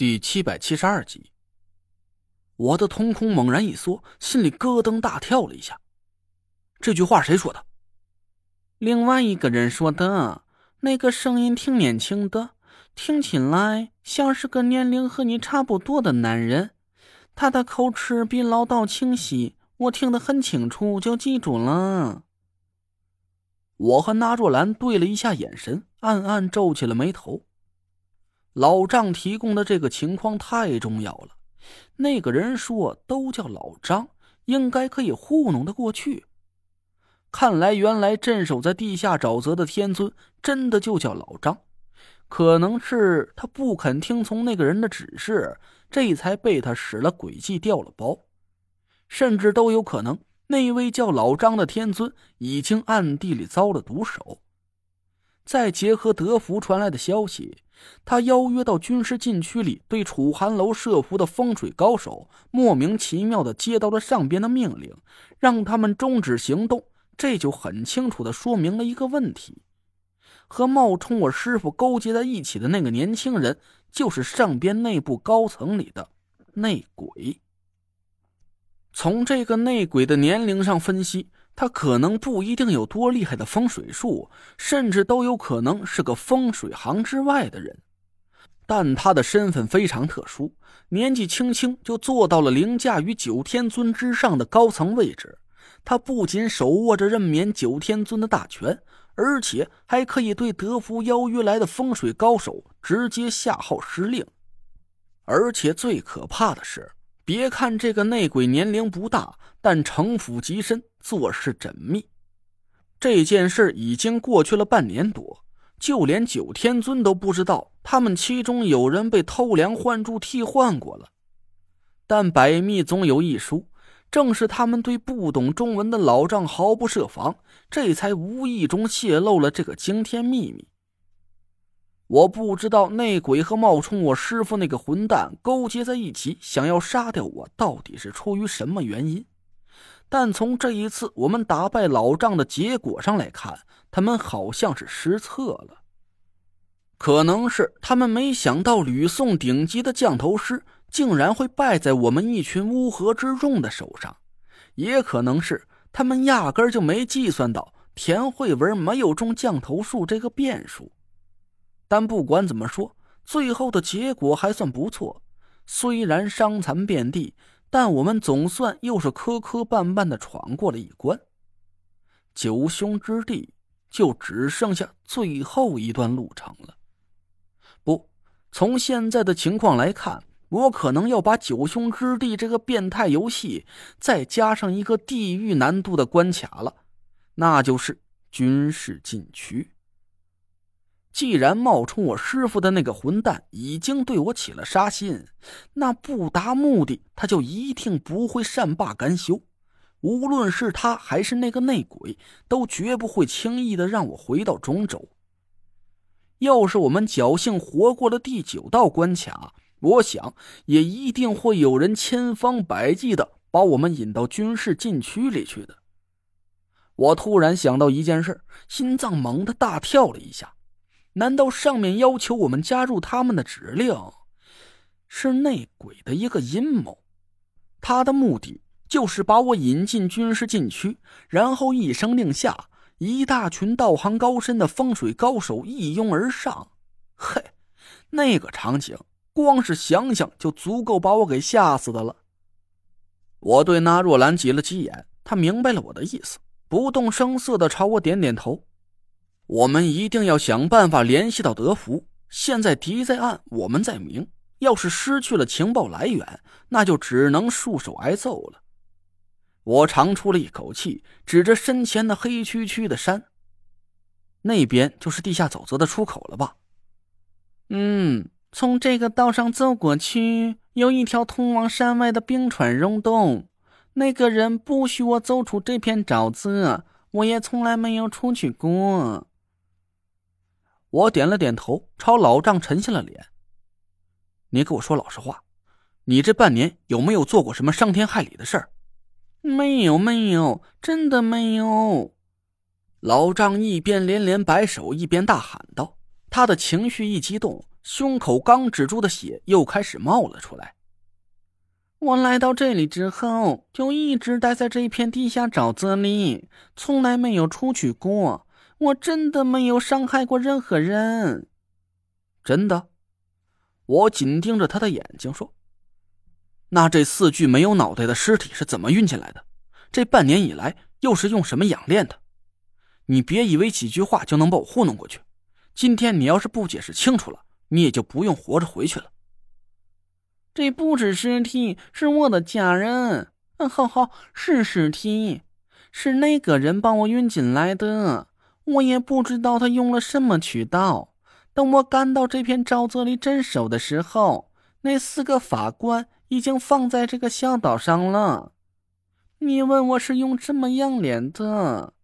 第七百七十二集，我的瞳孔猛然一缩，心里咯噔大跳了一下。这句话谁说的？另外一个人说的。那个声音挺年轻的，听起来像是个年龄和你差不多的男人。他的口齿比老道清晰，我听得很清楚，就记住了。我和纳若兰对了一下眼神，暗暗皱起了眉头。老张提供的这个情况太重要了。那个人说都叫老张，应该可以糊弄得过去。看来，原来镇守在地下沼泽的天尊真的就叫老张。可能是他不肯听从那个人的指示，这才被他使了诡计掉了包。甚至都有可能，那位叫老张的天尊已经暗地里遭了毒手。再结合德福传来的消息。他邀约到军事禁区里，对楚寒楼设伏的风水高手莫名其妙的接到了上边的命令，让他们终止行动。这就很清楚的说明了一个问题：和冒充我师傅勾结在一起的那个年轻人，就是上边内部高层里的内鬼。从这个内鬼的年龄上分析。他可能不一定有多厉害的风水术，甚至都有可能是个风水行之外的人，但他的身份非常特殊，年纪轻轻就做到了凌驾于九天尊之上的高层位置。他不仅手握着任免九天尊的大权，而且还可以对德福邀约来的风水高手直接下号施令。而且最可怕的是，别看这个内鬼年龄不大，但城府极深。做事缜密，这件事已经过去了半年多，就连九天尊都不知道他们其中有人被偷梁换柱替换过了。但百密总有一疏，正是他们对不懂中文的老丈毫不设防，这才无意中泄露了这个惊天秘密。我不知道内鬼和冒充我师傅那个混蛋勾结在一起，想要杀掉我，到底是出于什么原因？但从这一次我们打败老丈的结果上来看，他们好像是失策了。可能是他们没想到吕宋顶级的降头师竟然会败在我们一群乌合之众的手上，也可能是他们压根就没计算到田慧文没有中降头术这个变数。但不管怎么说，最后的结果还算不错，虽然伤残遍地。但我们总算又是磕磕绊绊的闯过了一关，九兄之地就只剩下最后一段路程了。不，从现在的情况来看，我可能要把九兄之地这个变态游戏再加上一个地狱难度的关卡了，那就是军事禁区。既然冒充我师傅的那个混蛋已经对我起了杀心，那不达目的他就一定不会善罢甘休。无论是他还是那个内鬼，都绝不会轻易的让我回到中州。要是我们侥幸活过了第九道关卡，我想也一定会有人千方百计的把我们引到军事禁区里去的。我突然想到一件事，心脏猛地大跳了一下。难道上面要求我们加入他们的指令，是内鬼的一个阴谋？他的目的就是把我引进军事禁区，然后一声令下，一大群道行高深的风水高手一拥而上。嘿，那个场景，光是想想就足够把我给吓死的了。我对那若兰挤了挤眼，她明白了我的意思，不动声色的朝我点点头。我们一定要想办法联系到德福。现在敌在暗，我们在明。要是失去了情报来源，那就只能束手挨揍了。我长出了一口气，指着身前的黑黢黢的山，那边就是地下沼泽的出口了吧？嗯，从这个道上走过去，有一条通往山外的冰川溶洞。那个人不许我走出这片沼泽，我也从来没有出去过。我点了点头，朝老丈沉下了脸。你给我说老实话，你这半年有没有做过什么伤天害理的事儿？没有，没有，真的没有。老丈一边连连摆手，一边大喊道：“他的情绪一激动，胸口刚止住的血又开始冒了出来。我来到这里之后，就一直待在这片地下沼泽里，从来没有出去过。我真的没有伤害过任何人，真的。我紧盯着他的眼睛说：“那这四具没有脑袋的尸体是怎么运进来的？这半年以来又是用什么养炼的？你别以为几句话就能把我糊弄过去。今天你要是不解释清楚了，你也就不用活着回去了。”这不是尸体，是我的家人。嗯，好好，是尸体，是那个人帮我运进来的。我也不知道他用了什么渠道。等我赶到这片沼泽里镇守的时候，那四个法官已经放在这个小岛上了。你问我是用什么样脸的？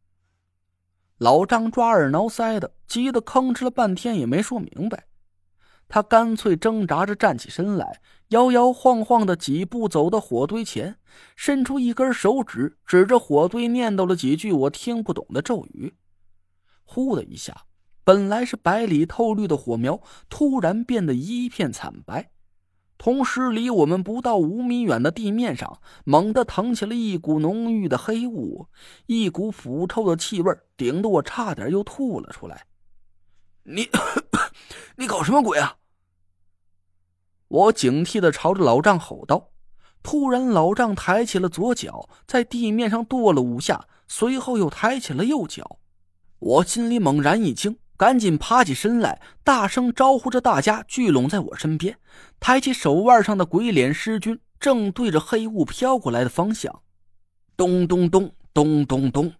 老张抓耳挠腮的，急得吭哧了半天也没说明白。他干脆挣扎着站起身来，摇摇晃晃的几步走到火堆前，伸出一根手指，指着火堆念叨了几句我听不懂的咒语。呼的一下，本来是白里透绿的火苗，突然变得一片惨白。同时，离我们不到五米远的地面上，猛地腾起了一股浓郁的黑雾，一股腐臭的气味，顶得我差点又吐了出来。你，你搞什么鬼啊！我警惕的朝着老丈吼道。突然，老丈抬起了左脚，在地面上跺了五下，随后又抬起了右脚。我心里猛然一惊，赶紧爬起身来，大声招呼着大家聚拢在我身边，抬起手腕上的鬼脸尸君，正对着黑雾飘过来的方向。咚咚咚咚咚咚，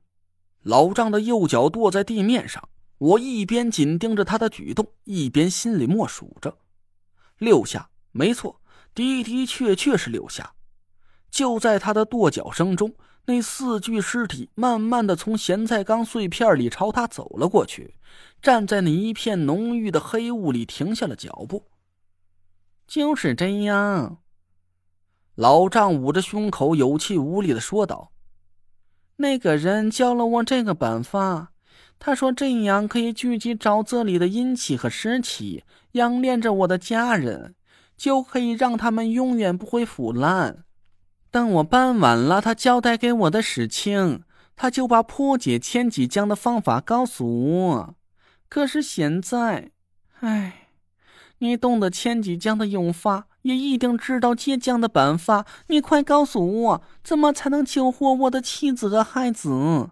老丈的右脚跺在地面上。我一边紧盯着他的举动，一边心里默数着：六下，没错，的的确确是六下。就在他的跺脚声中。那四具尸体慢慢的从咸菜缸碎片里朝他走了过去，站在那一片浓郁的黑雾里停下了脚步。就是这样，老丈捂着胸口，有气无力的说道：“那个人教了我这个办法，他说这样可以聚集沼泽里的阴气和湿气，养炼着我的家人，就可以让他们永远不会腐烂。”等我办完了他交代给我的事情，他就把破解千机江的方法告诉我。可是现在，唉，你懂得千机江的用法，也一定知道解江的办法。你快告诉我，怎么才能救活我的妻子和孩子？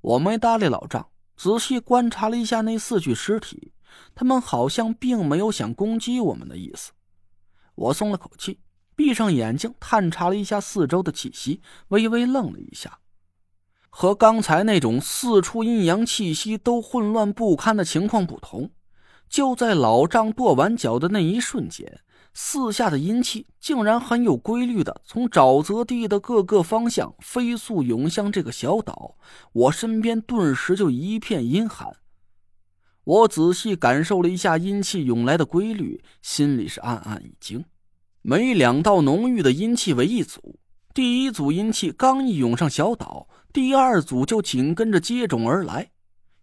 我没搭理老张，仔细观察了一下那四具尸体，他们好像并没有想攻击我们的意思。我松了口气。闭上眼睛，探查了一下四周的气息，微微愣了一下。和刚才那种四处阴阳气息都混乱不堪的情况不同，就在老丈跺完脚的那一瞬间，四下的阴气竟然很有规律的从沼泽地的各个方向飞速涌向这个小岛。我身边顿时就一片阴寒。我仔细感受了一下阴气涌来的规律，心里是暗暗一惊。每两道浓郁的阴气为一组，第一组阴气刚一涌上小岛，第二组就紧跟着接踵而来，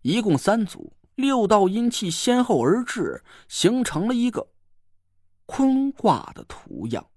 一共三组，六道阴气先后而至，形成了一个坤卦的图样。